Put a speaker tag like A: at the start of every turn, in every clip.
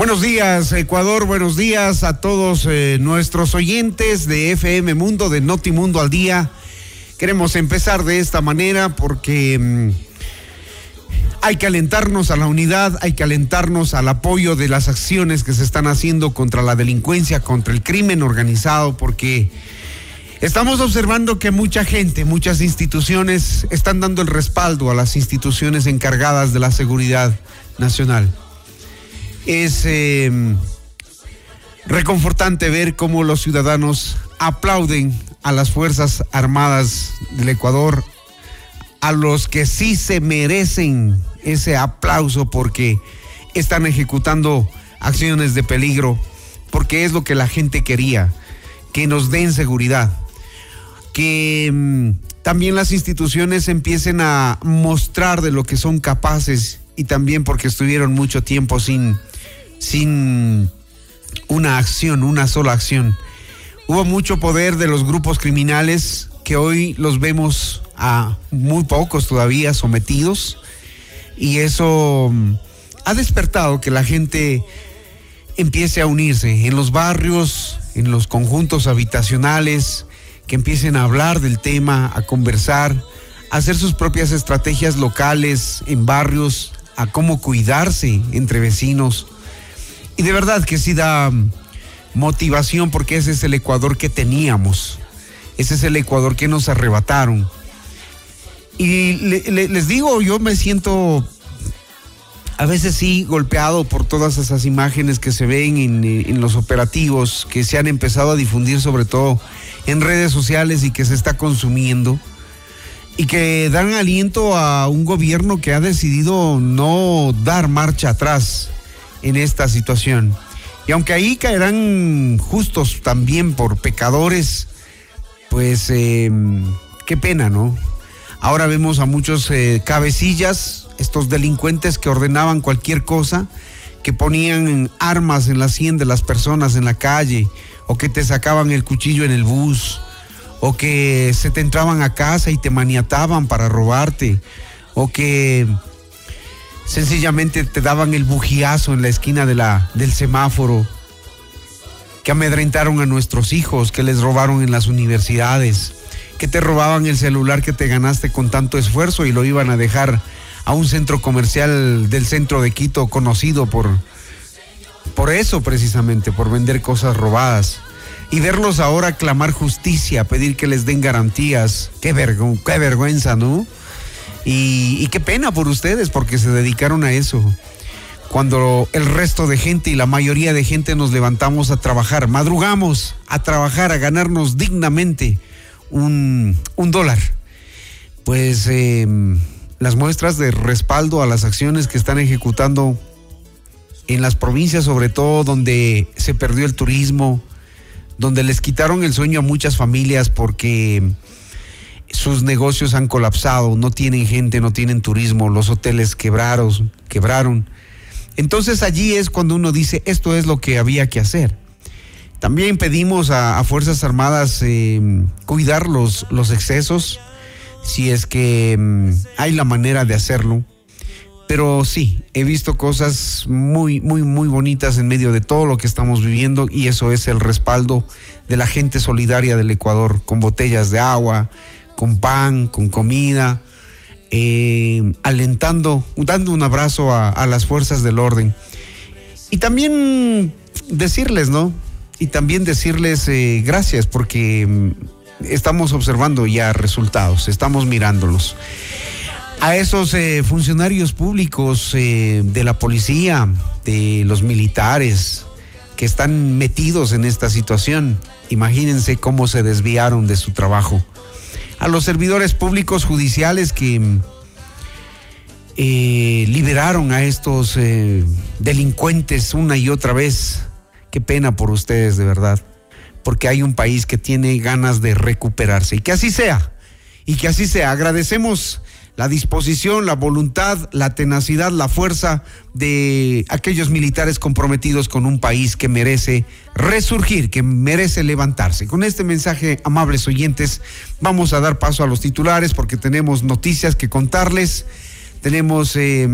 A: Buenos días, Ecuador. Buenos días a todos eh, nuestros oyentes de FM Mundo, de Notimundo al Día. Queremos empezar de esta manera porque mm, hay que alentarnos a la unidad, hay que alentarnos al apoyo de las acciones que se están haciendo contra la delincuencia, contra el crimen organizado, porque estamos observando que mucha gente, muchas instituciones están dando el respaldo a las instituciones encargadas de la seguridad nacional es eh, reconfortante ver cómo los ciudadanos aplauden a las Fuerzas Armadas del Ecuador, a los que sí se merecen ese aplauso porque están ejecutando acciones de peligro, porque es lo que la gente quería, que nos den seguridad, que mm, también las instituciones empiecen a mostrar de lo que son capaces y también porque estuvieron mucho tiempo sin sin una acción, una sola acción. Hubo mucho poder de los grupos criminales que hoy los vemos a muy pocos todavía sometidos y eso mm, ha despertado que la gente empiece a unirse en los barrios, en los conjuntos habitacionales, que empiecen a hablar del tema, a conversar, a hacer sus propias estrategias locales en barrios, a cómo cuidarse entre vecinos y de verdad que sí da motivación porque ese es el Ecuador que teníamos. Ese es el Ecuador que nos arrebataron. Y le, le, les digo, yo me siento a veces sí golpeado por todas esas imágenes que se ven en, en, los operativos que se han empezado a difundir sobre todo en redes sociales y que se está consumiendo y que dan aliento a un gobierno que ha decidido no dar marcha atrás en esta situación. Y aunque ahí caerán justos también por pecadores, pues eh, qué pena, ¿no? Ahora vemos a muchos eh, cabecillas, estos delincuentes que ordenaban cualquier cosa, que ponían armas en la sien de las personas en la calle, o que te sacaban el cuchillo en el bus, o que se te entraban a casa y te maniataban para robarte, o que sencillamente te daban el bujiazo en la esquina de la, del semáforo, que amedrentaron a nuestros hijos, que les robaron en las universidades, que te robaban el celular que te ganaste con tanto esfuerzo y lo iban a dejar a un centro comercial del centro de Quito conocido por, por eso precisamente, por vender cosas robadas. Y verlos ahora clamar justicia, pedir que les den garantías. Qué, qué vergüenza, ¿no? Y, qué pena por ustedes porque se dedicaron a eso. Cuando el resto de gente y la mayoría de gente nos levantamos a trabajar, madrugamos a trabajar, a ganarnos dignamente un, dólar. Pues eh, las muestras de respaldo a las acciones que están ejecutando en las provincias, sobre todo donde se perdió el turismo, donde les quitaron el sueño a muchas familias porque sus negocios han colapsado, no tienen gente, no tienen turismo, los hoteles quebraron, quebraron. Entonces allí es cuando uno dice, esto es lo que había que hacer. También pedimos a, Fuerzas Armadas eh, cuidar los, los excesos, si es que mm, hay la manera de hacerlo. Pero sí, he visto cosas muy, muy, muy bonitas en medio de todo lo que estamos viviendo y eso es el respaldo de la gente solidaria del Ecuador, con botellas de agua, con pan, con comida, eh, alentando, dando un abrazo a, las fuerzas del orden. Y también decirles, ¿no? Y también decirles eh, gracias porque mm, estamos observando ya resultados, estamos mirándolos. A esos eh, funcionarios públicos de la policía, de los militares que están metidos en esta situación, imagínense cómo se desviaron de su trabajo. A los servidores públicos judiciales que mm, eh, liberaron a estos eh, delincuentes una y otra vez. Qué pena por ustedes, de verdad. Porque hay un país que tiene ganas de recuperarse. Y que así sea. Y que así sea. Agradecemos la disposición, la voluntad, la tenacidad, la fuerza de aquellos militares comprometidos con un país que merece resurgir, que merece levantarse. Con este mensaje, amables oyentes, vamos a dar paso a los titulares porque tenemos noticias que contarles. Tenemos eh,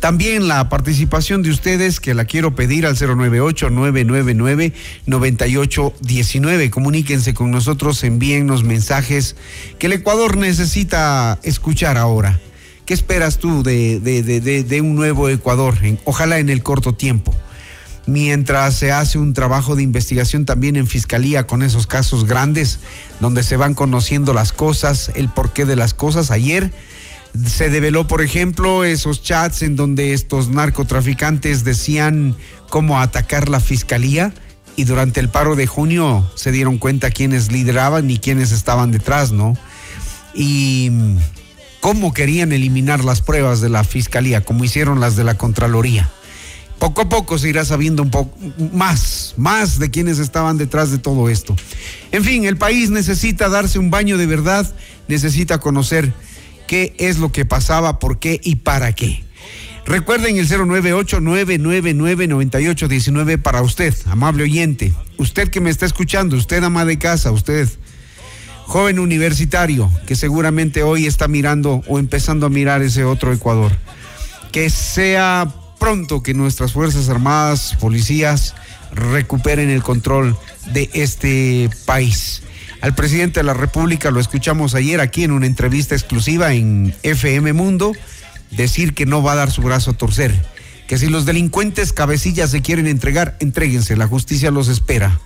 A: también la participación de ustedes que la quiero pedir al 098-999-9819. Comuníquense con nosotros, envíennos mensajes que el Ecuador necesita escuchar ahora. ¿Qué esperas tú de, de, de, un nuevo Ecuador? Ojalá en el corto tiempo. Mientras se hace un trabajo de investigación también en fiscalía con esos casos grandes, donde se van conociendo las cosas, el porqué de las cosas. Ayer se develó, por ejemplo, esos chats en donde estos narcotraficantes decían cómo atacar la fiscalía y durante el paro de junio se dieron cuenta quiénes lideraban y quiénes estaban detrás, ¿no? Y cómo querían eliminar las pruebas de la fiscalía, como hicieron las de la Contraloría. Poco a poco se irá sabiendo un poco más, más de quienes estaban detrás de todo esto. En fin, el país necesita darse un baño de verdad, necesita conocer qué es lo que pasaba, por qué y para qué. Recuerden el 098-999-9819 para usted, amable oyente. Usted que me está escuchando, usted ama de casa, usted joven universitario que seguramente hoy está mirando o empezando a mirar ese otro Ecuador. Que sea pronto que nuestras Fuerzas Armadas, policías, recuperen el control de este país. Al presidente de la República lo escuchamos ayer aquí en una entrevista exclusiva en FM Mundo decir que no va a dar su brazo a torcer, que si los delincuentes cabecillas se quieren entregar, entréguense, la justicia los espera.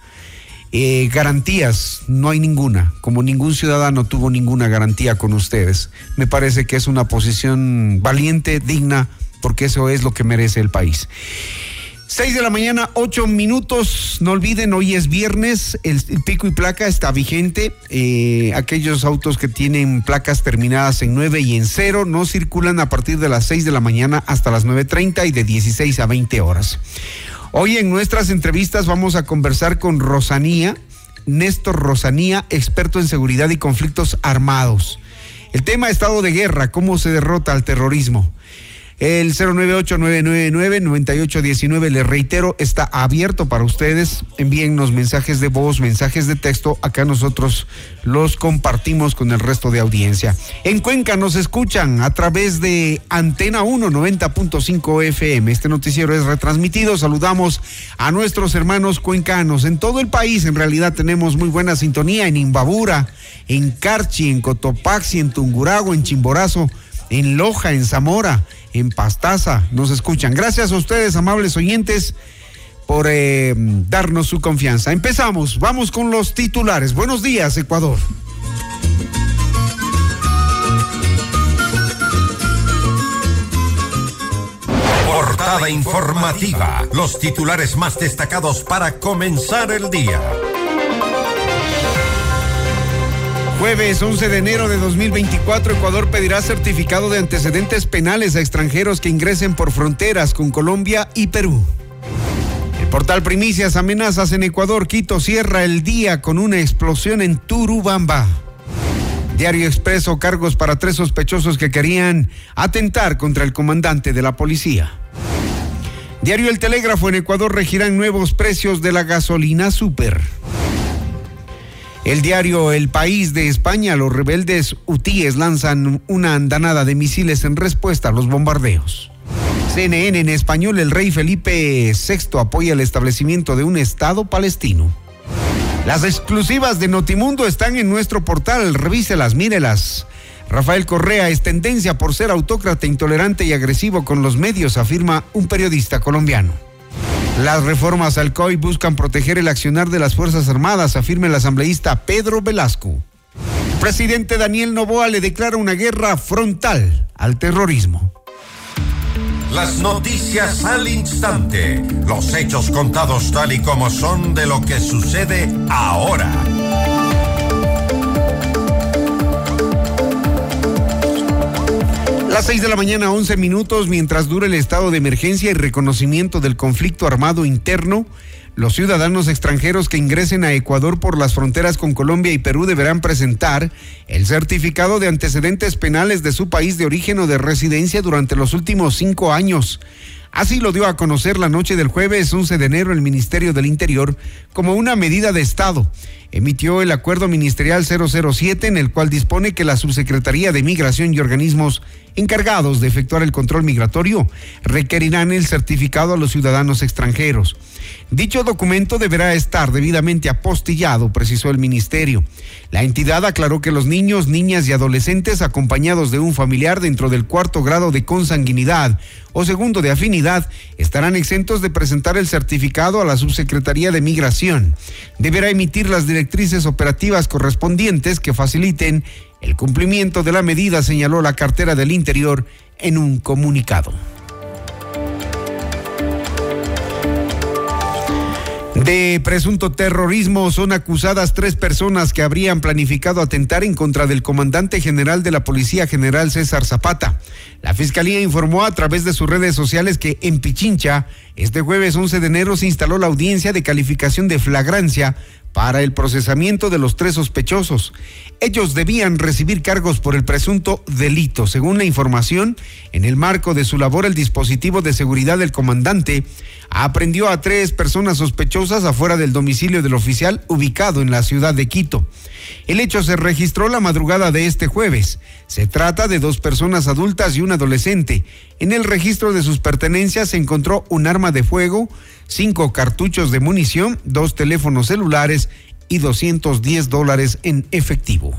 A: Eh, garantías, no hay ninguna, como ningún ciudadano tuvo ninguna garantía con ustedes. Me parece que es una posición valiente, digna, porque eso es lo que merece el país. 6 de la mañana, 8 minutos. No olviden, hoy es viernes, el, pico y placa está vigente. Eh, aquellos autos que tienen placas terminadas en 9 y en 0 no circulan a partir de las 6 de la mañana hasta las 9.30 y de 16 a 20 horas. Hoy en nuestras entrevistas vamos a conversar con Rosanía, Néstor Rosanía, experto en seguridad y conflictos armados. El tema estado de guerra, cómo se derrota al terrorismo. El 098-999-9819, les reitero, está abierto para ustedes. Envíennos mensajes de voz, mensajes de texto. Acá nosotros los compartimos con el resto de audiencia. En Cuenca nos escuchan a través de Antena 1 90.5 FM. Este noticiero es retransmitido. Saludamos a nuestros hermanos cuencanos. En todo el país, en realidad, tenemos muy buena sintonía en Imbabura, en Carchi, en Cotopaxi, en Tunguragua, en Chimborazo, en Loja, en Zamora, en Pastaza. Nos escuchan. Gracias a ustedes, amables oyentes, por eh, darnos su confianza. Empezamos, vamos con los titulares. Buenos días, Ecuador.
B: Portada informativa, los titulares más destacados para comenzar el día.
A: Jueves 11 de enero de 2024, Ecuador pedirá certificado de antecedentes penales a extranjeros que ingresen por fronteras con Colombia y Perú. El portal Primicias amenazas en Ecuador. Quito cierra el día con una explosión en Turubamba. Diario Expreso, cargos para tres sospechosos que querían atentar contra el comandante de la policía. Diario El Telégrafo, en Ecuador regirán nuevos precios de la gasolina super. El diario El País de España, los rebeldes hutíes lanzan una andanada de misiles en respuesta a los bombardeos. CNN en español, el rey Felipe VI apoya el establecimiento de un Estado palestino. Las exclusivas de Notimundo están en nuestro portal, revíselas, mírelas. Rafael Correa es tendencia por ser autócrata, intolerante y agresivo con los medios, afirma un periodista colombiano. Las reformas al COI buscan proteger el accionar de las Fuerzas Armadas, afirma el asambleísta Pedro Velasco. El presidente Daniel Novoa le declara una guerra frontal al terrorismo.
B: Las noticias al instante. Los hechos contados tal y como son de lo que sucede ahora.
A: Las 6 de la mañana, 11 minutos, mientras dura el estado de emergencia y reconocimiento del conflicto armado interno, los ciudadanos extranjeros que ingresen a Ecuador por las fronteras con Colombia y Perú deberán presentar el certificado de antecedentes penales de su país de origen o de residencia durante los últimos cinco años. Así lo dio a conocer la noche del jueves 11 de enero el Ministerio del Interior como una medida de Estado. Emitió el acuerdo ministerial 007 en el cual dispone que la Subsecretaría de Migración y organismos encargados de efectuar el control migratorio requerirán el certificado a los ciudadanos extranjeros. Dicho documento deberá estar debidamente apostillado, precisó el ministerio. La entidad aclaró que los niños, niñas y adolescentes acompañados de un familiar dentro del cuarto grado de consanguinidad o segundo de afinidad estarán exentos de presentar el certificado a la Subsecretaría de Migración. Deberá emitir las directrices operativas correspondientes que faciliten el cumplimiento de la medida, señaló la cartera del Interior en un comunicado. De presunto terrorismo son acusadas tres personas que habrían planificado atentar en contra del comandante general de la Policía General César Zapata. La Fiscalía informó a través de sus redes sociales que en Pichincha, este jueves 11 de enero, se instaló la audiencia de calificación de flagrancia para el procesamiento de los tres sospechosos. Ellos debían recibir cargos por el presunto delito. Según la información, en el marco de su labor, el dispositivo de seguridad del comandante aprendió a tres personas sospechosas afuera del domicilio del oficial ubicado en la ciudad de Quito. El hecho se registró la madrugada de este jueves. Se trata de dos personas adultas y un adolescente. En el registro de sus pertenencias se encontró un arma de fuego, cinco cartuchos de munición, dos teléfonos celulares y 210 dólares en efectivo.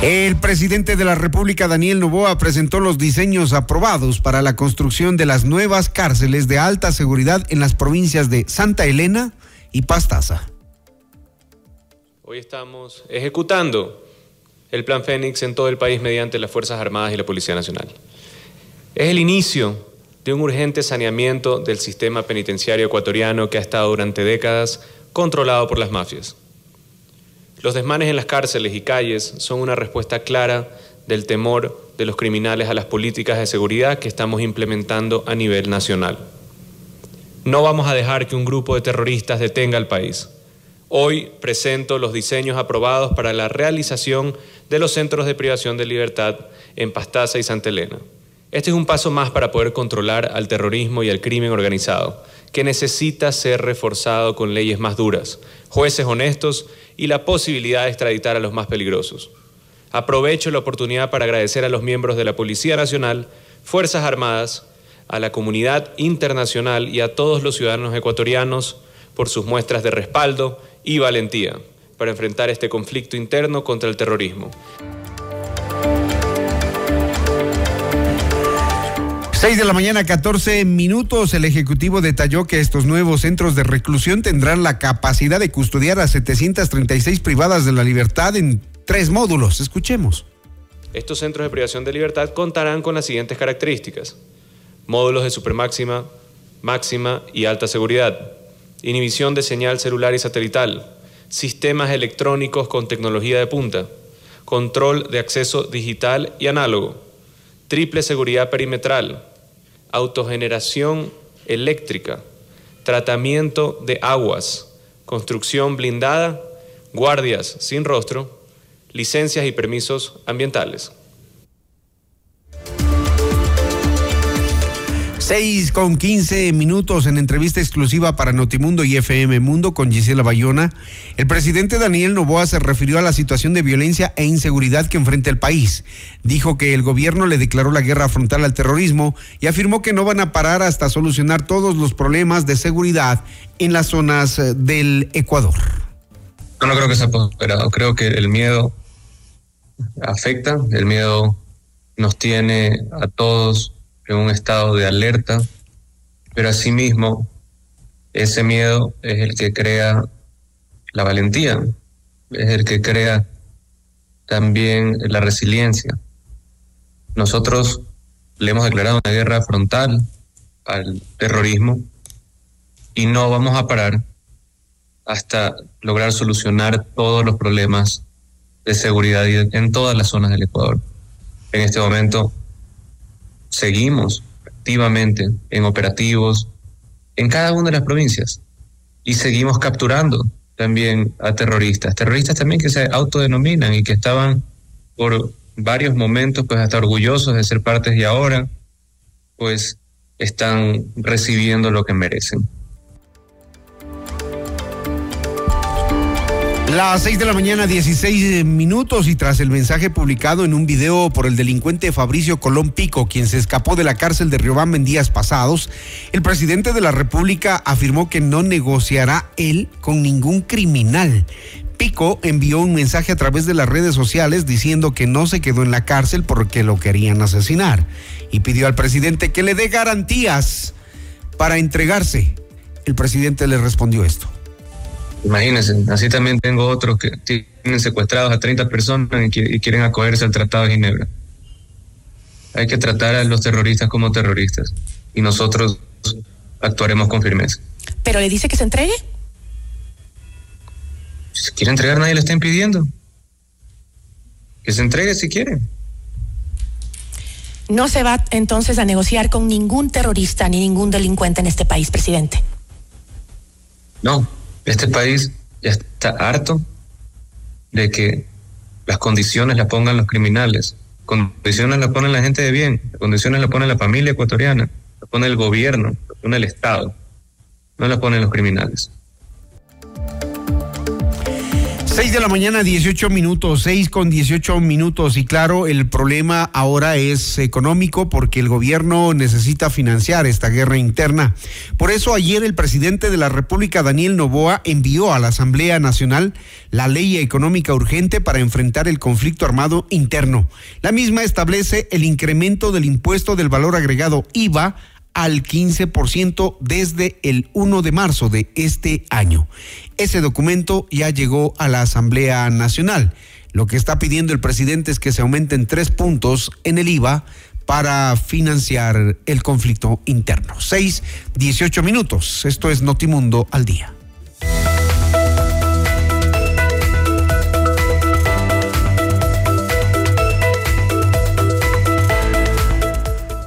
A: El presidente de la República, Daniel Novoa, presentó los diseños aprobados para la construcción de las nuevas cárceles de alta seguridad en las provincias de Santa Elena y Pastaza.
C: Hoy estamos ejecutando el Plan Fénix en todo el país mediante las Fuerzas Armadas y la Policía Nacional. Es el inicio de un urgente saneamiento del sistema penitenciario ecuatoriano que ha estado durante décadas controlado por las mafias. Los desmanes en las cárceles y calles son una respuesta clara del temor de los criminales a las políticas de seguridad que estamos implementando a nivel nacional. No vamos a dejar que un grupo de terroristas detenga al país. Hoy presento los diseños aprobados para la realización de los centros de privación de libertad en Pastaza y Santa Elena. Este es un paso más para poder controlar al terrorismo y al crimen organizado, que necesita ser reforzado con leyes más duras, jueces honestos y la posibilidad de extraditar a los más peligrosos. Aprovecho la oportunidad para agradecer a los miembros de la Policía Nacional, Fuerzas Armadas, a la comunidad internacional y a todos los ciudadanos ecuatorianos por sus muestras de respaldo y valentía para enfrentar este conflicto interno contra el terrorismo.
A: 6 de la mañana, 14 minutos. El Ejecutivo detalló que estos nuevos centros de reclusión tendrán la capacidad de custodiar a 736 privadas de la libertad en tres módulos. Escuchemos.
C: Estos centros de privación de libertad contarán con las siguientes características. Módulos de supermáxima, máxima y alta seguridad, inhibición de señal celular y satelital, sistemas electrónicos con tecnología de punta, control de acceso digital y análogo, triple seguridad perimetral, autogeneración eléctrica, tratamiento de aguas, construcción blindada, guardias sin rostro, licencias y permisos ambientales.
A: 6 con 15 minutos en entrevista exclusiva para Notimundo y FM Mundo con Gisela Bayona. El presidente Daniel Novoa se refirió a la situación de violencia e inseguridad que enfrenta el país. Dijo que el gobierno le declaró la guerra frontal al terrorismo y afirmó que no van a parar hasta solucionar todos los problemas de seguridad en las zonas eh, del Ecuador.
D: No, no creo que sea prosperado. Creo que el miedo afecta, el miedo nos tiene a todos en un estado de alerta, pero asimismo ese miedo es el que crea la valentía, es el que crea también la resiliencia. Nosotros le hemos declarado una guerra frontal al terrorismo y no vamos a parar hasta lograr solucionar todos los problemas de seguridad en todas las zonas del Ecuador. En este momento seguimos activamente en operativos en cada una de las provincias y seguimos capturando también a terroristas, terroristas también que se autodenominan y que estaban por varios momentos pues hasta orgullosos de ser partes y ahora pues están recibiendo lo que merecen.
A: Las 6 de la mañana, 16 minutos, y tras el mensaje publicado en un video por el delincuente Fabricio Colón Pico, quien se escapó de la cárcel de Riobamba en días pasados, el presidente de la República afirmó que no negociará él con ningún criminal. Pico envió un mensaje a través de las redes sociales diciendo que no se quedó en la cárcel porque lo querían asesinar y pidió al presidente que le dé garantías para entregarse. El presidente le respondió esto.
D: Imagínense, así también tengo otros que tienen secuestrados a 30 personas y, quieren acogerse al Tratado de Ginebra. Hay que tratar a los terroristas como terroristas y nosotros actuaremos con firmeza.
E: ¿Pero le dice que se entregue?
D: Si quiere entregar, nadie le está impidiendo. Que se entregue si quiere.
E: No se va entonces a negociar con ningún terrorista ni ningún delincuente en este país, presidente.
D: No, este país ya está harto de que las condiciones las pongan los criminales. Condiciones las pone la gente de bien, condiciones las pone la familia ecuatoriana, las pone el gobierno, las pone el Estado, no las ponen los criminales.
A: 6 de la mañana, 18 minutos, 6 con 18 minutos. Y claro, el problema ahora es económico porque el gobierno necesita financiar esta guerra interna. Por eso ayer el presidente de la República, Daniel Novoa, envió a la Asamblea Nacional la ley económica urgente para enfrentar el conflicto armado interno. La misma establece el incremento del impuesto del valor agregado IVA al 15% desde el 1 de marzo de este año. Ese documento ya llegó a la Asamblea Nacional. Lo que está pidiendo el presidente es que se aumenten tres puntos en el IVA para financiar el conflicto interno. Seis, dieciocho minutos. Esto es Notimundo al día.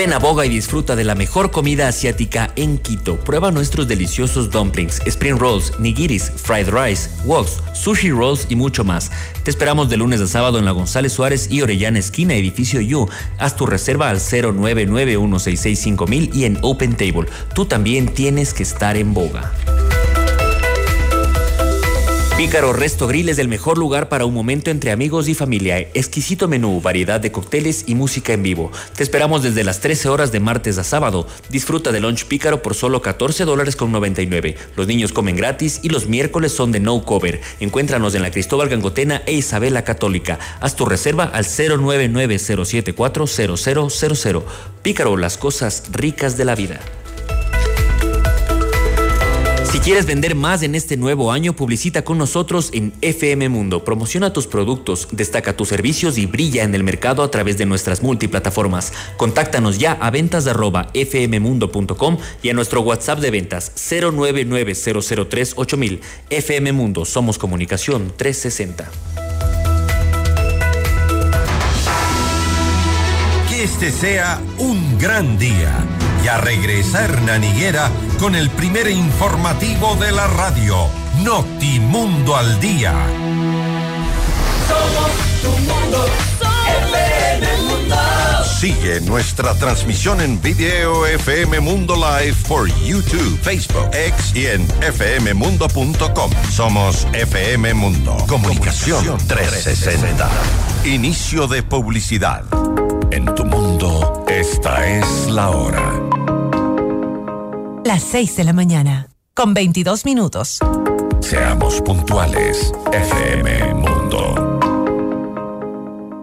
F: Ven a Boga y disfruta de la mejor comida asiática en Quito. Prueba nuestros deliciosos dumplings, spring rolls, nigiris, fried rice, woks, sushi rolls y mucho más. Te esperamos de lunes a sábado en la González Suárez y Orellana esquina, edificio U. Haz tu reserva al 0991665000 y en Open Table. Tú también tienes que estar en Boga. Pícaro Resto Grill es el mejor lugar para un momento entre amigos y familia. Exquisito menú, variedad de cócteles y música en vivo. Te esperamos desde las 13 horas de martes a sábado. Disfruta de lunch Pícaro por solo 14 dólares con 99. Los niños comen gratis y los miércoles son de no cover. Encuéntranos en la Cristóbal Gangotena e Isabela Católica. Haz tu reserva al 099-074-0000. Pícaro, las cosas ricas de la vida. Si quieres vender más en este nuevo año, publicita con nosotros en FM Mundo. Promociona tus productos, destaca tus servicios y brilla en el mercado a través de nuestras multiplataformas. Contáctanos ya a ventas fmmundo.com y a nuestro WhatsApp de ventas 099-003-8000. FM Mundo, somos comunicación 360.
B: Que este sea un gran día y a regresar Higuera con el primer informativo de la radio, Notimundo al Día.
G: Somos tu mundo, FM Mundo.
B: Sigue nuestra transmisión en video FM Mundo Live por YouTube, Facebook, X y en fmmundo.com. Somos FM Mundo. Comunicación 360. Inicio de publicidad. En tu mundo, esta es la hora.
H: Las 6 de la mañana, con 22 minutos.
B: Seamos puntuales, FM Mundo.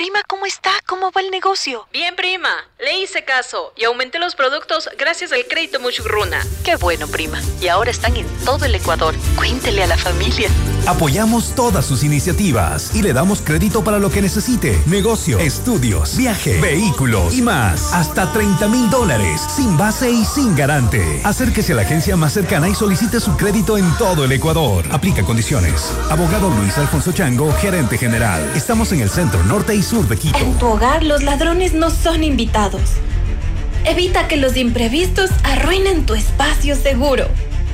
I: Prima, ¿cómo está? ¿Cómo va el negocio?
J: Bien, prima. Le hice caso y aumenté los productos gracias al crédito Muchugruna.
I: Qué bueno, prima. Y ahora están en todo el Ecuador. Cuéntele a la familia.
K: Apoyamos todas sus iniciativas y le damos crédito para lo que necesite. Negocio, estudios, viaje, vehículos y más. Hasta 30 mil dólares, sin base y sin garante. Acérquese a la agencia más cercana y solicite su crédito en todo el Ecuador. Aplica condiciones. Abogado Luis Alfonso Chango, gerente general. Estamos en el centro norte y sur de Quito.
L: En tu hogar los ladrones no son invitados. Evita que los imprevistos arruinen tu espacio seguro.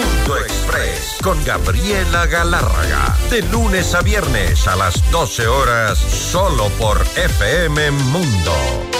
B: Mundo Express con Gabriela Galárraga. De lunes a viernes a las 12 horas, solo por FM Mundo.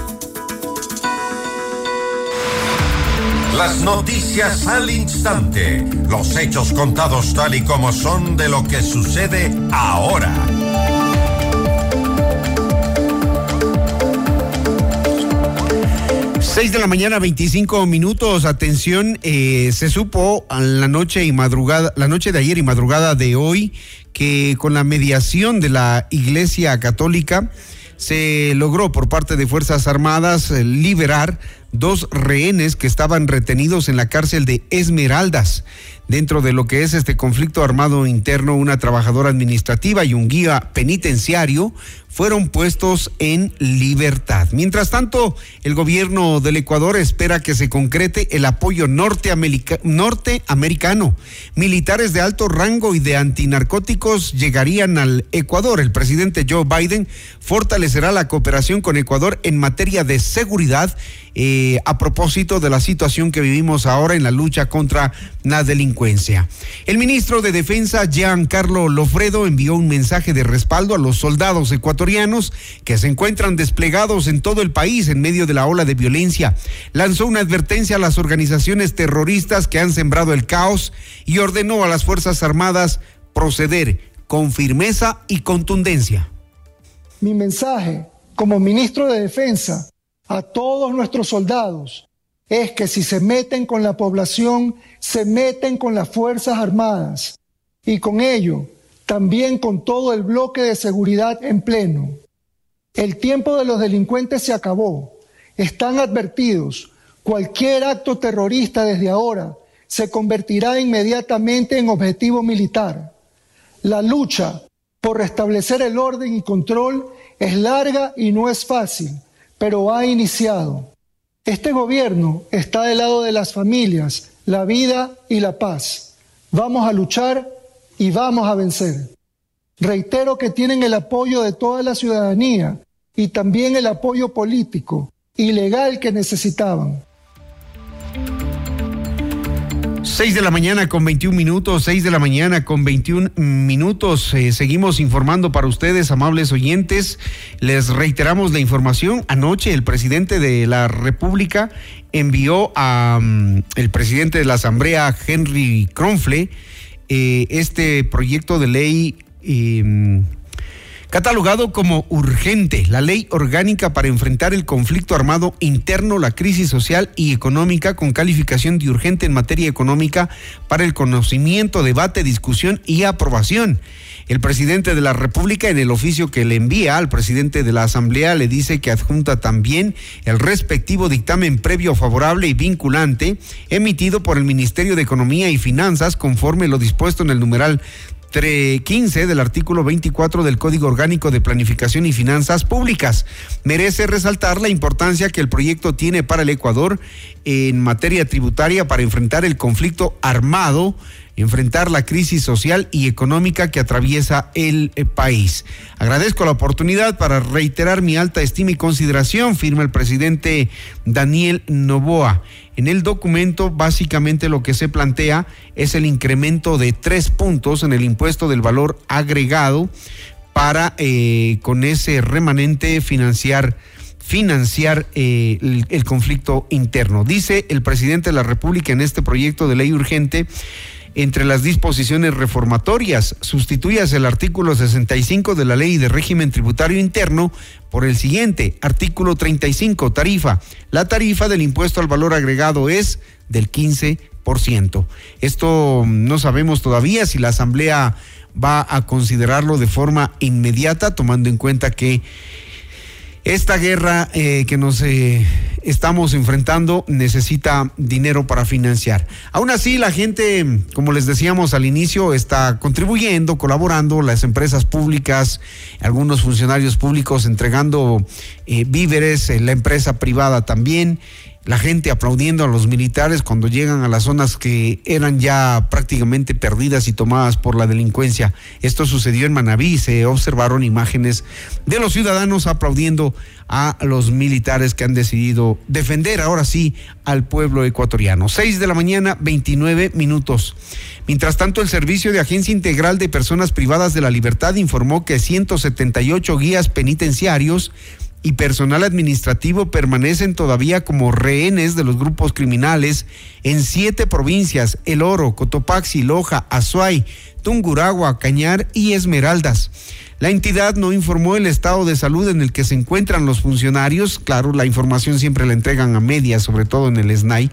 B: Las noticias al instante. Los hechos contados tal y como son de lo que sucede ahora.
A: Seis de la mañana, 25 minutos. Atención, eh, se supo en la noche y madrugada, la noche de ayer y madrugada de hoy, que con la mediación de la Iglesia Católica se logró por parte de Fuerzas Armadas eh, liberar dos rehenes que estaban retenidos en la cárcel de Esmeraldas. Dentro de lo que es este conflicto armado interno, una trabajadora administrativa y un guía penitenciario fueron puestos en libertad. Mientras tanto, el gobierno del Ecuador espera que se concrete el apoyo norteamericano. Militares de alto rango y de antinarcóticos llegarían al Ecuador. El presidente Joe Biden fortalecerá la cooperación con Ecuador en materia de seguridad eh, a propósito de la situación que vivimos ahora en la lucha contra la delincuencia. El ministro de Defensa, Giancarlo Lofredo, envió un mensaje de respaldo a los soldados ecuatorianos que se encuentran desplegados en todo el país en medio de la ola de violencia. Lanzó una advertencia a las organizaciones terroristas que han sembrado el caos y ordenó a las Fuerzas Armadas proceder con firmeza y contundencia.
M: Mi mensaje como ministro de Defensa a todos nuestros soldados es que si se meten con la población, se meten con las Fuerzas Armadas y con ello también con todo el bloque de seguridad en pleno. El tiempo de los delincuentes se acabó. Están advertidos. Cualquier acto terrorista desde ahora se convertirá inmediatamente en objetivo militar. La lucha por restablecer el orden y control es larga y no es fácil pero ha iniciado. Este gobierno está del lado de las familias, la vida y la paz. Vamos a luchar y vamos a vencer. Reitero que tienen el apoyo de toda la ciudadanía y también el apoyo político y legal que necesitaban.
A: 6 de la mañana con 21 minutos, 6 de la mañana con 21 minutos. Eh, seguimos informando para ustedes, amables oyentes. Les reiteramos la información. Anoche el presidente de la República envió a mm, el presidente de la Asamblea, Henry Kronfle, eh, este proyecto de ley. Eh, catalogado como urgente la ley orgánica para enfrentar el conflicto armado interno, la crisis social y económica con calificación de urgente en materia económica para el conocimiento, debate, discusión y aprobación. El presidente de la República en el oficio que le envía al presidente de la Asamblea le dice que adjunta también el respectivo dictamen previo favorable y vinculante emitido por el Ministerio de Economía y Finanzas conforme lo dispuesto en el numeral 15 del artículo 24 del Código Orgánico de Planificación y Finanzas Públicas. Merece resaltar la importancia que el proyecto tiene para el Ecuador en materia tributaria para enfrentar el conflicto armado enfrentar la crisis social y económica que atraviesa el eh, país. Agradezco la oportunidad para reiterar mi alta estima y consideración, firma el presidente Daniel Novoa. En el documento básicamente lo que se plantea es el incremento de tres puntos en el impuesto del valor agregado para eh, con ese remanente financiar financiar eh, el, el conflicto interno. Dice el presidente de la República en este proyecto de ley urgente entre las disposiciones reformatorias. Sustituyas el artículo 65 de la Ley de Régimen Tributario Interno por el siguiente, artículo 35, tarifa. La tarifa del impuesto al valor agregado es del 15%. Esto no sabemos todavía si la Asamblea va a considerarlo de forma inmediata, tomando en cuenta que esta guerra eh, que nos eh, estamos enfrentando necesita dinero para financiar. Aún así, la gente, como les decíamos al inicio, está contribuyendo, colaborando, las empresas públicas, algunos funcionarios públicos entregando eh, víveres, la empresa privada también la gente aplaudiendo a los militares cuando llegan a las zonas que eran ya prácticamente perdidas y tomadas por la delincuencia. Esto sucedió en Manabí, se observaron imágenes de los ciudadanos aplaudiendo a los militares que han decidido defender ahora sí al pueblo ecuatoriano. Seis de la mañana, 29 minutos. Mientras tanto, el Servicio de Agencia Integral de Personas Privadas de la Libertad informó que 178 guías penitenciarios y personal administrativo permanecen todavía como rehenes de los grupos criminales en siete provincias, El Oro, Cotopaxi, Loja, Azuay, Tunguragua, Cañar y Esmeraldas. La entidad no informó el estado de salud en el que se encuentran los funcionarios. Claro, la información siempre la entregan a media, sobre todo en el SNAI.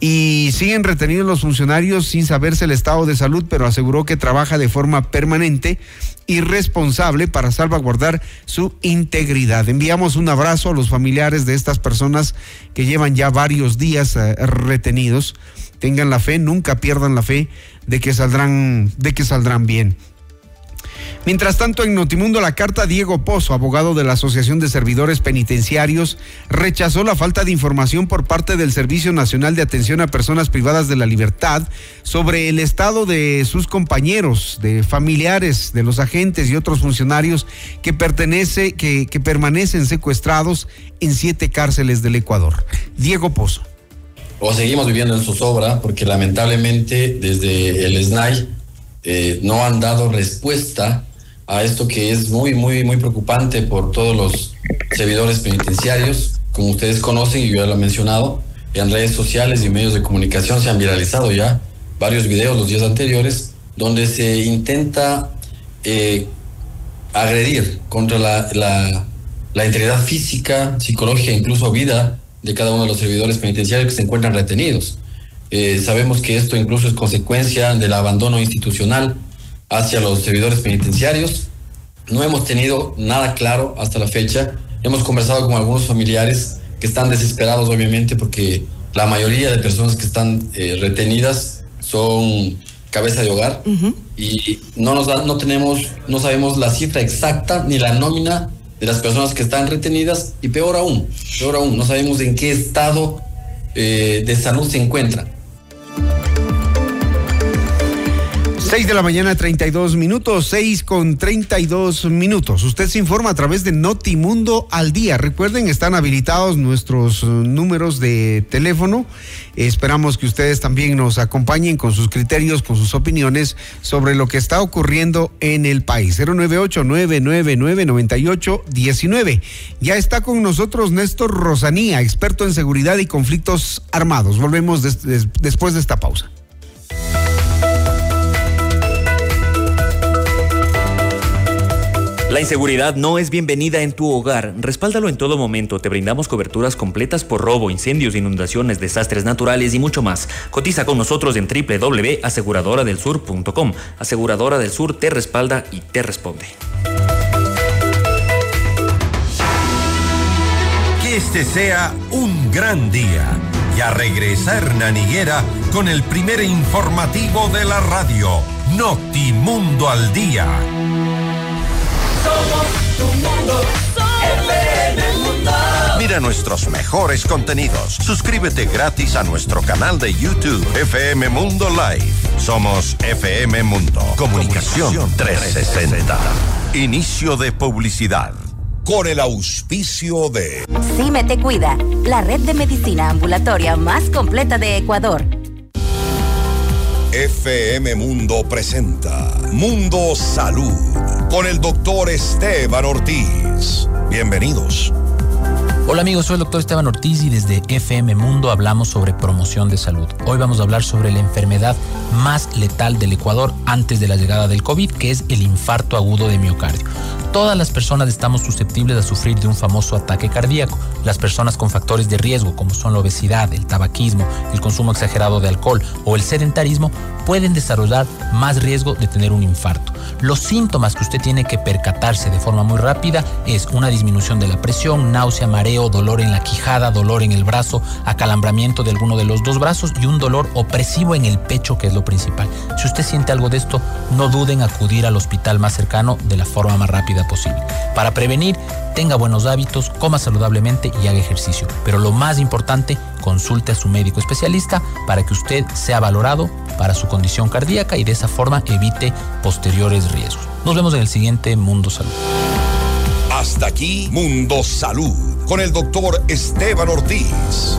A: Y siguen retenidos los funcionarios sin saberse el estado de salud, pero aseguró que trabaja de forma permanente y responsable para salvaguardar su integridad. Enviamos un abrazo a los familiares de estas personas que llevan ya varios días eh, retenidos. Tengan la fe, nunca pierdan la fe de que saldrán, de que saldrán bien. Mientras tanto, en Notimundo, la carta Diego Pozo, abogado de la Asociación de Servidores Penitenciarios, rechazó la falta de información por parte del Servicio Nacional de Atención a Personas Privadas de la Libertad sobre el estado de sus compañeros, de familiares, de los agentes y otros funcionarios que, pertenece, que, permanecen secuestrados en siete cárceles del Ecuador. Diego Pozo.
N: O seguimos viviendo en zozobra porque lamentablemente desde el SNAI eh, no han dado respuesta a esto que es muy, muy, muy preocupante por todos los servidores penitenciarios. Como ustedes conocen, y yo ya lo he mencionado, en redes sociales y medios de comunicación se han viralizado ya varios videos los días anteriores donde se intenta eh, agredir contra la, la, integridad física, psicológica, incluso vida de cada uno de los servidores penitenciarios que se encuentran retenidos. Eh, sabemos que esto incluso es consecuencia del abandono institucional hacia los servidores penitenciarios. No hemos tenido nada claro hasta la fecha. Hemos conversado con algunos familiares que están desesperados, obviamente, porque la mayoría de personas que están eh, retenidas son cabeza de hogar y no nos no tenemos, no sabemos la cifra exacta ni la nómina de las personas que están retenidas y peor aún, peor aún, no sabemos en qué estado eh, de salud se encuentran.
A: 6 de la mañana, 32 minutos, 6 con 32 minutos. Usted se informa a través de Notimundo al día. Recuerden, están habilitados nuestros eh, números de teléfono. Esperamos que ustedes también nos acompañen con sus criterios, con sus opiniones sobre lo que está ocurriendo en el país. 098-999-9819. Ya está con nosotros Néstor Rosanía, experto en seguridad y conflictos armados. Volvemos después de esta pausa.
F: La inseguridad no es bienvenida en tu hogar. Respáldalo en todo momento. Te brindamos coberturas completas por robo, incendios, inundaciones, desastres naturales y mucho más. Cotiza con nosotros en www.aseguradoradelsur.com. Aseguradora del Sur te respalda y te responde.
B: Que este sea un gran día. Y a regresar Hernán Higuera con el primer informativo de la radio, Notimundo al Día.
G: Somos tu mundo. FM Mundo.
B: Mira nuestros mejores contenidos. Suscríbete gratis a nuestro canal de YouTube FM Mundo Live. Somos FM Mundo. Comunicación 360. Inicio de publicidad. Con el auspicio de
O: Cime Te Cuida, la red de medicina ambulatoria más completa de Ecuador.
B: FM Mundo presenta Mundo Salud con el doctor Esteban Ortiz. Bienvenidos.
P: Hola amigos, soy el doctor Esteban Ortiz y desde FM Mundo hablamos sobre promoción de salud. Hoy vamos a hablar sobre la enfermedad más letal del Ecuador antes de la llegada del COVID, que es el infarto agudo de miocardio. Todas las personas estamos susceptibles a sufrir de un famoso ataque cardíaco. Las personas con factores de riesgo, como son la obesidad, el tabaquismo, el consumo exagerado de alcohol o el sedentarismo, pueden desarrollar más riesgo de tener un infarto. Los síntomas que usted tiene que percatarse de forma muy rápida es una disminución de la presión, náusea, mareo, dolor en la quijada, dolor en el brazo, acalambramiento de alguno de los dos brazos y un dolor opresivo en el pecho, que es lo principal. Si usted siente algo de esto, no duden en acudir al hospital más cercano de la forma más rápida posible. Para prevenir, tenga buenos hábitos, coma saludablemente y haga ejercicio. Pero lo más importante, consulte a su médico especialista para que usted sea valorado para su condición cardíaca y de esa forma evite posteriores riesgos. Nos vemos en el siguiente Mundo Salud.
B: Hasta aquí Mundo Salud con el doctor Esteban Ortiz.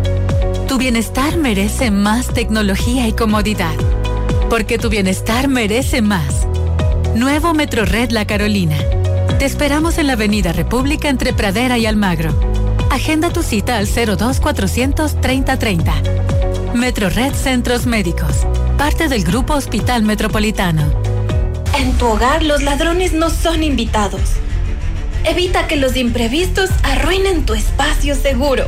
Q: Tu bienestar merece más tecnología y comodidad. Porque tu bienestar merece más. Nuevo Metro Red La Carolina. Te esperamos en la Avenida República entre Pradera y Almagro. Agenda tu cita al 02 400 3030. Metro Red Centros Médicos. Parte del Grupo Hospital Metropolitano.
L: En tu hogar los ladrones no son invitados. Evita que los imprevistos arruinen tu espacio seguro.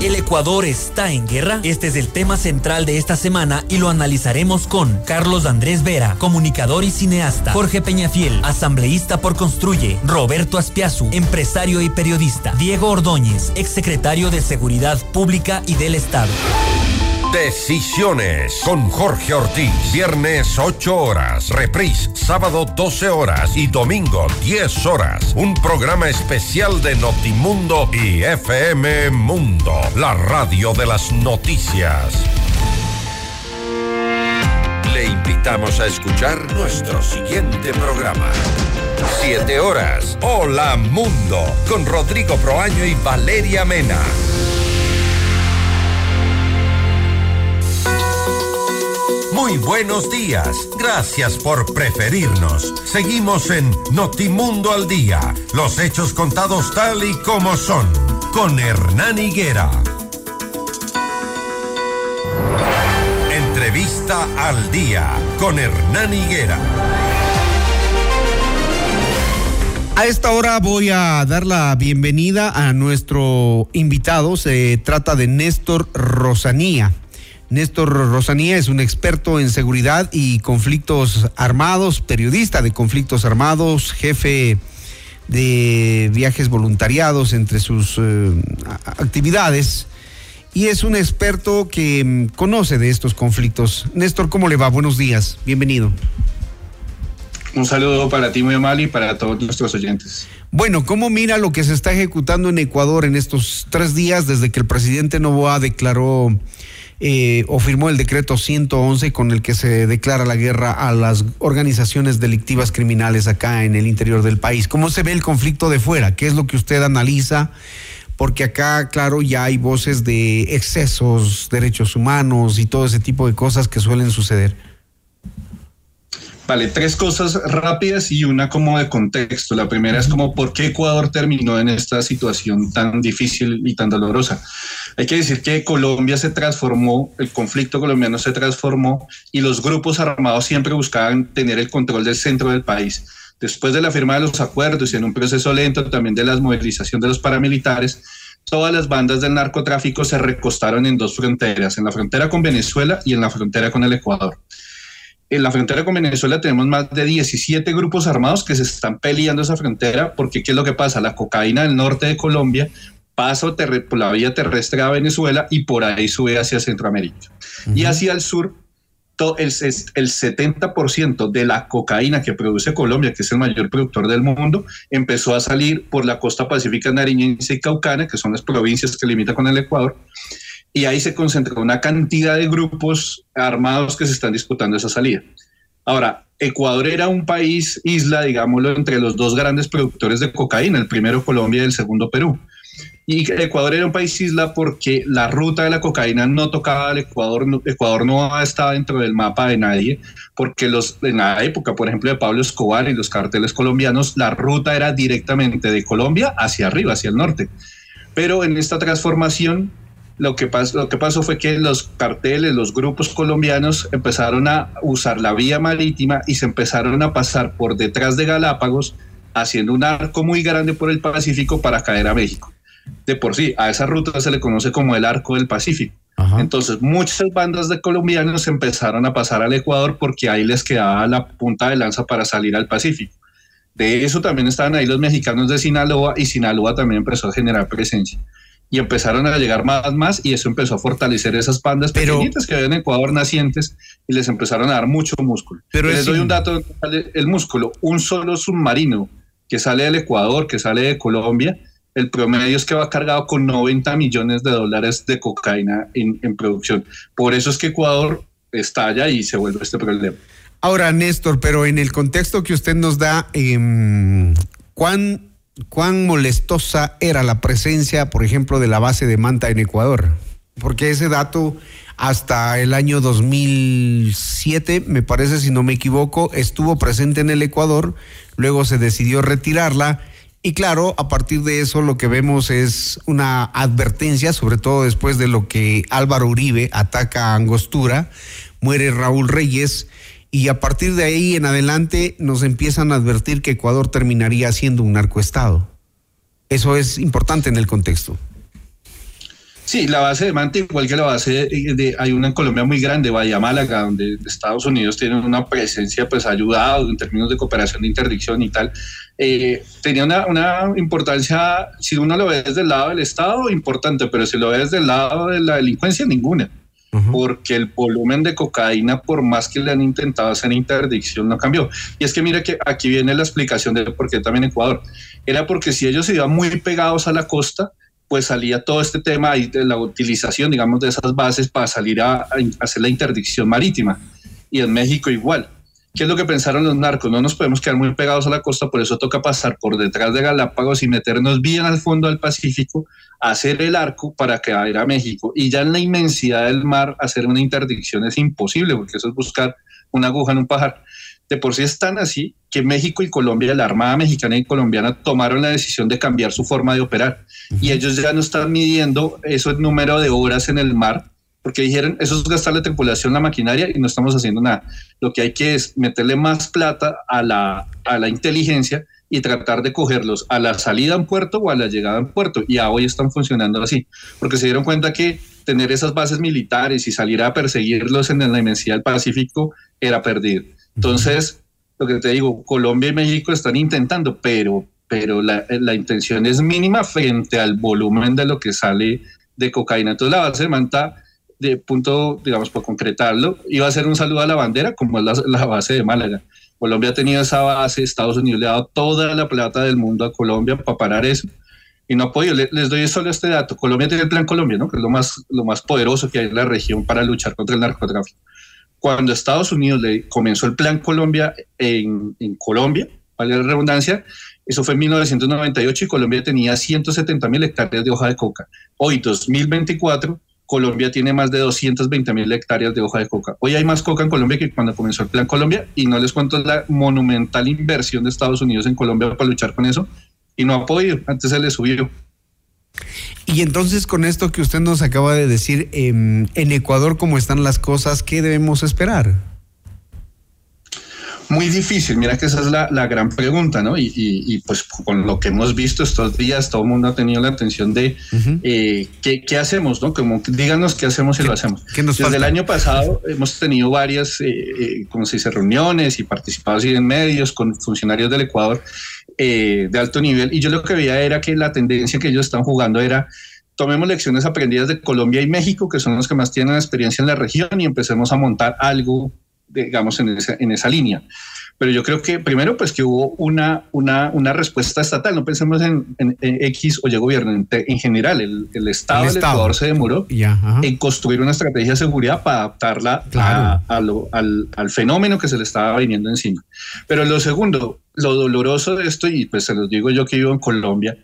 F: ¿El Ecuador está en guerra? Este es el tema central de esta semana y lo analizaremos con Carlos Andrés Vera, comunicador y cineasta, Jorge Peñafiel, asambleísta por Construye, Roberto Aspiazu, empresario y periodista, Diego Ordóñez, exsecretario de Seguridad Pública y del Estado.
B: Decisiones con Jorge Ortiz. Viernes 8 horas. Reprise sábado 12 horas y domingo 10 horas. Un programa especial de Notimundo y FM Mundo. La radio de las noticias. Le invitamos a escuchar nuestro siguiente programa. 7 horas. Hola Mundo. Con Rodrigo Proaño y Valeria Mena. Muy buenos días. Gracias por preferirnos. Seguimos en Notimundo al Día. Los hechos contados tal y como son. Con Hernán Higuera. Entrevista al Día. Con Hernán Higuera.
A: A esta hora voy a dar la bienvenida a nuestro invitado. Se trata de Néstor Rosanía. Néstor Rosanía es un experto en seguridad y conflictos armados, periodista de conflictos armados, jefe de viajes voluntariados entre sus eh, actividades y es un experto que mm, conoce de estos conflictos. Néstor, ¿cómo le va? Buenos días, bienvenido.
R: Un saludo para ti, muy amable, y para todos nuestros oyentes.
A: Bueno, ¿cómo mira lo que se está ejecutando en Ecuador en estos tres días desde que el presidente Novoa declaró eh, o firmó el decreto 111 con el que se declara la guerra a las organizaciones delictivas criminales acá en el interior del país? ¿Cómo se ve el conflicto de fuera? ¿Qué es lo que usted analiza? Porque acá, claro, ya hay voces de excesos, derechos humanos y todo ese tipo de cosas que suelen suceder.
R: Vale, tres cosas rápidas y una como de contexto. La primera es como por qué Ecuador terminó en esta situación tan difícil y tan dolorosa. Hay que decir que Colombia se transformó, el conflicto colombiano se transformó y los grupos armados siempre buscaban tener el control del centro del país. Después de la firma de los acuerdos y en un proceso lento también de la movilización de los paramilitares, todas las bandas del narcotráfico se recostaron en dos fronteras, en la frontera con Venezuela y en la frontera con el Ecuador. En la frontera con Venezuela tenemos más de 17 grupos armados que se están peleando esa frontera porque ¿qué es lo que pasa? La cocaína del norte de Colombia pasa por la vía terrestre a Venezuela y por ahí sube hacia Centroamérica. Y hacia el sur el, el 70% de la cocaína que produce Colombia, que es el mayor productor del mundo, empezó a salir por la costa pacífica nariñense y caucana, que son las provincias que limitan con el Ecuador, y ahí se concentró una cantidad de grupos armados que se están disputando esa salida. Ahora, Ecuador era un país isla, digámoslo, entre los dos grandes productores de cocaína, el primero Colombia y el segundo Perú. Y Ecuador era un país isla porque la ruta de la cocaína no tocaba al Ecuador, Ecuador no estaba dentro del mapa de nadie, porque los, en la época, por ejemplo, de Pablo Escobar y los carteles colombianos, la ruta era directamente de Colombia hacia arriba, hacia el norte. Pero en esta transformación, lo que, pasó, lo que pasó fue que los carteles, los grupos colombianos empezaron a usar la vía marítima y se empezaron a pasar por detrás de Galápagos, haciendo un arco muy grande por el Pacífico para caer a México de por sí, a esa ruta se le conoce como el arco del Pacífico. Entonces, muchas bandas de colombianos empezaron a pasar al Ecuador porque ahí les quedaba la punta de lanza para salir al Pacífico. De eso también estaban ahí los mexicanos de Sinaloa y Sinaloa también empezó a generar presencia. Y empezaron a llegar más, más y eso empezó a fortalecer esas bandas pequeñitas que había en Ecuador nacientes y les empezaron a dar mucho músculo. Pero les doy un dato, el músculo, un solo submarino que sale del Ecuador, que sale de Colombia, el promedio es que va cargado con 90 millones de dólares de cocaína en, producción. Por eso es que Ecuador estalla y se vuelve este problema.
A: Ahora, Néstor, pero en el contexto que usted nos da, em, ¿cuán, ¿cuán molestosa era la presencia, por ejemplo, de la base de Manta en Ecuador? Porque ese dato hasta el año 2007, me parece, si no me equivoco, estuvo presente en el Ecuador, luego se decidió retirarla y claro, a partir de eso lo que vemos es una advertencia, sobre todo después de lo que Álvaro Uribe ataca a Angostura, muere Raúl Reyes y a partir de ahí en adelante nos empiezan a advertir que Ecuador terminaría siendo un narcoestado. Eso es importante en el contexto.
R: Sí, la base de Manta, igual que la base de, hay una en Colombia muy grande, Bahía Málaga, donde Estados Unidos tiene una presencia, pues ayudado en términos de cooperación de interdicción y tal. Eh, tenía una, una, importancia, si uno lo ve desde el lado del Estado, importante, pero si lo ve desde el lado de la delincuencia, ninguna. Porque el volumen de cocaína, por más que le han intentado hacer interdicción, no cambió. Y es que mira que aquí viene la explicación de por qué también Ecuador. Era porque si ellos iban muy pegados a la costa, pues salía todo este tema ahí de la utilización, digamos, de esas bases para salir a, hacer la interdicción marítima. Y en México igual. ¿Qué es lo que pensaron los narcos? No nos podemos quedar muy pegados a la costa, por eso toca pasar por detrás de Galápagos y meternos bien al fondo del Pacífico, hacer el arco para caer a México. Y ya en la inmensidad del mar, hacer una interdicción es imposible, porque eso es buscar una aguja en un pajar de por sí están así que México y Colombia, la Armada Mexicana y Colombiana tomaron la decisión de cambiar su forma de operar y ellos ya no están midiendo eso el número de horas en el mar porque dijeron eso es gastar la tripulación, la maquinaria y no estamos haciendo nada. Lo que hay que es meterle más plata a la, a la inteligencia y tratar de cogerlos a la salida en puerto o a la llegada en puerto. Y hoy están funcionando así, porque se dieron cuenta que tener esas bases militares y salir a perseguirlos en la inmensidad del Pacífico era perdido. Entonces, lo que te digo, Colombia y México están intentando, pero, pero la, la, intención es mínima frente al volumen de lo que sale de cocaína. Entonces, la base de Manta, de punto, digamos, por concretarlo, iba a ser un saludo a la bandera, como es la, la base de Málaga. Colombia ha tenido esa base, Estados Unidos le ha dado toda la plata del mundo a Colombia para parar eso y no ha podido. Les, doy solo este dato. Colombia tiene el Plan Colombia, ¿no? que es lo más, lo más poderoso que hay en la región para luchar contra el narcotráfico cuando Estados Unidos le comenzó el Plan Colombia en, Colombia, vale la redundancia, eso fue en 1998 y Colombia tenía 170 mil hectáreas de hoja de coca. Hoy, 2024, Colombia tiene más de 220 mil hectáreas de hoja de coca. Hoy hay más coca en Colombia que cuando comenzó el Plan Colombia y no les cuento la monumental inversión de Estados Unidos en Colombia para luchar con eso y no ha podido, antes se le subió.
A: Y entonces con esto que usted nos acaba de decir, em, en Ecuador, ¿cómo están las cosas? ¿Qué debemos esperar?
R: Muy difícil, mira que esa es la, la gran pregunta, ¿no? Y, y, pues con lo que hemos visto estos días, todo el mundo ha tenido la atención de eh, ¿qué, ¿qué, hacemos, ¿no? Como díganos qué hacemos y lo hacemos. Desde el año pasado hemos tenido varias, eh, eh, como se dice, reuniones y participados en medios con funcionarios del Ecuador eh, de alto nivel. Y yo lo que veía era que la tendencia que ellos están jugando era tomemos lecciones aprendidas de Colombia y México, que son los que más tienen experiencia en la región, y empecemos a montar algo digamos, en esa, en esa línea. Pero yo creo que primero, pues que hubo una, una, una respuesta estatal. No pensemos en, en, X o Y gobierno. En, en general, el, el Estado del Ecuador se demoró en construir una estrategia de seguridad para adaptarla a, a lo, al, al, fenómeno que se le estaba viniendo encima. Pero lo segundo, lo doloroso de esto, y pues se los digo yo que vivo en Colombia,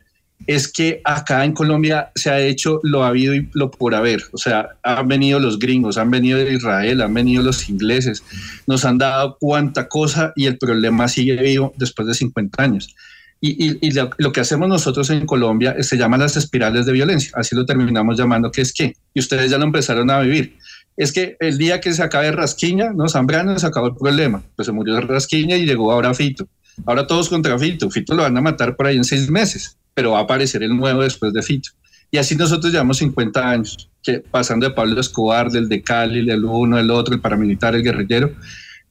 R: es que acá en Colombia se ha hecho lo habido y lo por haber. O sea, han venido los gringos, han venido de Israel, han venido los ingleses, nos han dado cuánta cosa y el problema sigue vivo después de 50 años. Y, lo, que hacemos nosotros en Colombia se llama las espirales de violencia, así lo terminamos llamando, que es que, y ustedes ya lo empezaron a vivir, es que el día que se acabe Rasquiña, ¿no? Zambrano se acabó el problema, pues se murió Rasquiña y llegó ahora Fito. Ahora todos contra Fito, Fito lo van a matar por ahí en seis meses pero va a aparecer el nuevo después de Fito. Y así nosotros llevamos 50 años, que pasando de Pablo Escobar, del de Cali, del uno, el otro, el paramilitar, el guerrillero,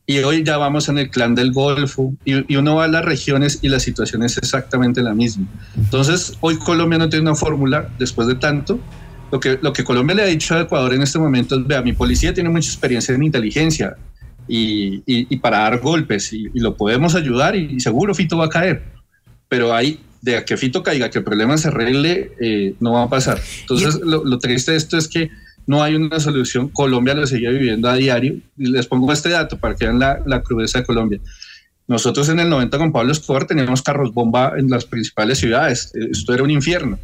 R: y hoy ya vamos en el clan del Golfo, y, y, uno va a las regiones y la situación es exactamente la misma. Entonces, hoy Colombia no tiene una fórmula, después de tanto, lo que, lo que Colombia le ha dicho a Ecuador en este momento es, vea, mi policía tiene mucha experiencia en inteligencia y, y, y para dar golpes, y, lo podemos ayudar, y, seguro Fito va a caer, pero hay de que Fito caiga, que el problema se arregle, eh, no va a pasar. Entonces, lo, triste de esto es que no hay una solución. Colombia lo sigue viviendo a diario. Y les pongo este dato para que vean la, la crudeza de Colombia. Nosotros en el 90 con Pablo Escobar teníamos carros bomba en las principales ciudades. Esto era un infierno.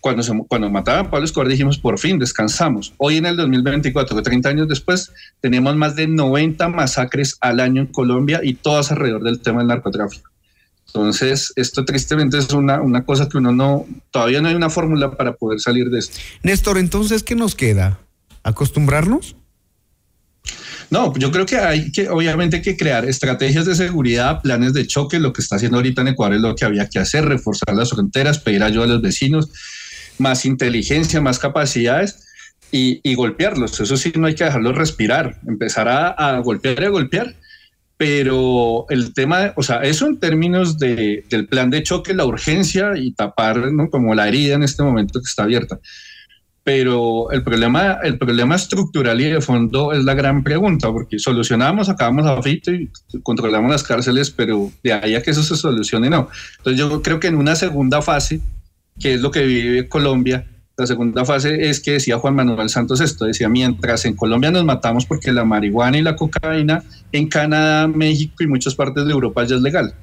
R: Cuando, se, cuando mataban a Pablo Escobar dijimos, por fin, descansamos. Hoy en el 2024, 30 años después, tenemos más de 90 masacres al año en Colombia y todas alrededor del tema del narcotráfico. Entonces, esto tristemente es una, una cosa que uno no, todavía no hay una fórmula para poder salir de esto.
A: Néstor, entonces, ¿qué nos queda? ¿Acostumbrarnos?
R: No, yo creo que hay que, obviamente, que crear estrategias de seguridad, planes de choque. Lo que está haciendo ahorita en Ecuador es lo que había que hacer, reforzar las fronteras, pedir ayuda a los vecinos, más inteligencia, más capacidades y, y golpearlos. Eso sí, no hay que dejarlos respirar, empezar a, a golpear y a golpear pero el tema, o sea, eso en términos de, del plan de choque, la urgencia y tapar ¿no? como la herida en este momento que está abierta. Pero el problema, el problema estructural y de fondo es la gran pregunta, porque solucionamos, acabamos a Fito y controlamos las cárceles, pero de ahí a que eso se solucione, no. Entonces yo creo que en una segunda fase, que es lo que vive Colombia, la segunda fase es que decía Juan Manuel Santos esto, decía, mientras en Colombia nos matamos porque la marihuana y la cocaína en Canadá, México y muchas partes de Europa ya es legal.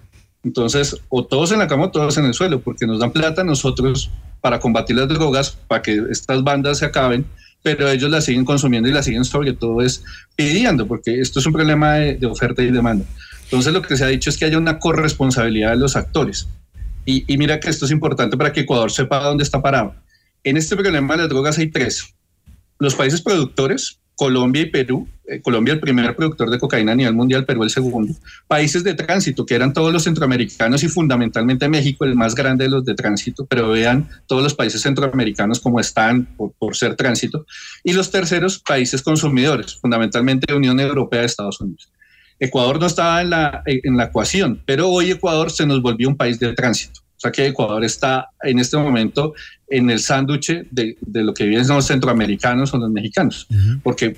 R: Entonces, o todos en la cama o todos en el suelo, porque nos dan plata nosotros para combatir las drogas, para que estas bandas se acaben, pero ellos las siguen consumiendo y las siguen sobre todo es pidiendo, porque esto es un problema de, de oferta y demanda. Entonces, lo que se ha dicho es que haya una corresponsabilidad de los actores. Y, y mira que esto es importante para que Ecuador sepa dónde está parado en este problema de las drogas hay tres. Los países productores, Colombia y Perú, eh, Colombia el primer productor de cocaína a nivel mundial, Perú el segundo. Países de tránsito, que eran todos los centroamericanos y fundamentalmente México, el más grande de los de tránsito, pero vean todos los países centroamericanos como están por, por ser tránsito. Y los terceros, países consumidores, fundamentalmente Unión Europea Estados Unidos. Ecuador no estaba en la, en la ecuación, pero hoy Ecuador se nos volvió un país de tránsito. O sea que Ecuador está en este momento en el sándwich de, de, lo que viven los centroamericanos o los mexicanos, porque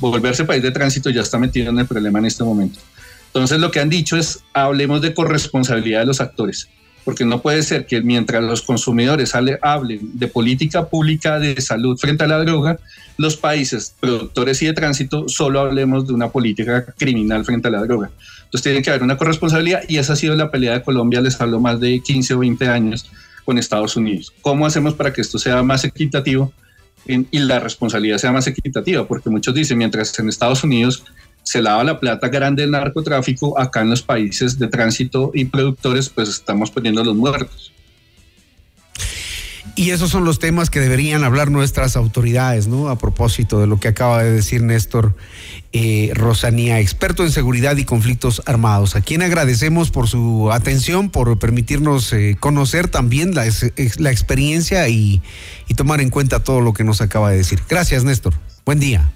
R: volverse país de tránsito ya está metido en el problema en este momento. Entonces lo que han dicho es hablemos de corresponsabilidad de los actores, porque no puede ser que mientras los consumidores hablen de política pública de salud frente a la droga, los países productores y de tránsito solo hablemos de una política criminal frente a la droga. Entonces tiene que haber una corresponsabilidad y esa ha sido la pelea de Colombia, les hablo más de 15 o 20 años con Estados Unidos. ¿Cómo hacemos para que esto sea más equitativo y la responsabilidad sea más equitativa? Porque muchos dicen, mientras en Estados Unidos se lava la plata grande del narcotráfico, acá en los países de tránsito y productores, pues estamos poniendo los muertos.
A: Y esos son los temas que deberían hablar nuestras autoridades, ¿no? A propósito de lo que acaba de decir Néstor eh, Rosanía, experto en seguridad y conflictos armados, a quien agradecemos por su atención, por permitirnos eh, conocer también la, experiencia y, y tomar en cuenta todo lo que nos acaba de decir. Gracias, Néstor. Buen día.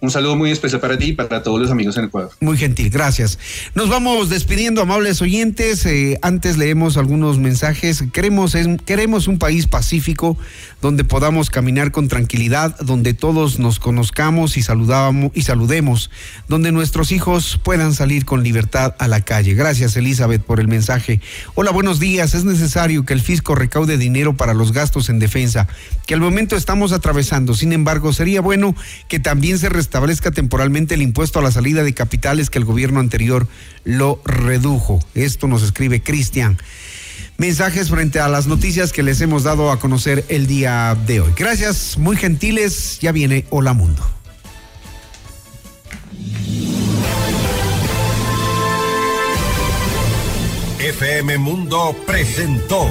R: Un saludo muy especial para ti y para todos los amigos en Ecuador.
A: Muy gentil, gracias. Nos vamos despidiendo, amables oyentes. Eh, antes leemos algunos mensajes. Queremos, queremos un país pacífico donde podamos caminar con tranquilidad, donde todos nos conozcamos y, saludamos, y saludemos, donde nuestros hijos puedan salir con libertad a la calle. Gracias, Elizabeth, por el mensaje. Hola, buenos días. Es necesario que el fisco recaude dinero para los gastos en defensa, que al momento estamos atravesando. Sin embargo, sería bueno que también se establezca temporalmente el impuesto a la salida de capitales que el gobierno anterior lo redujo. Esto nos escribe Cristian. Mensajes frente a las noticias que les hemos dado a conocer el día de hoy. Gracias, muy gentiles. Ya viene Hola Mundo.
B: FM Mundo presentó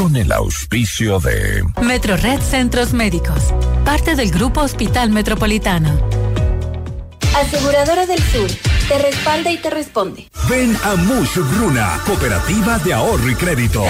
S: con el auspicio de
Q: Metrored Centros Médicos, parte del Grupo Hospital Metropolitano.
L: Aseguradora del Sur, te respalda y te responde.
K: Ven a Mush Bruna, Cooperativa de Ahorro y Crédito.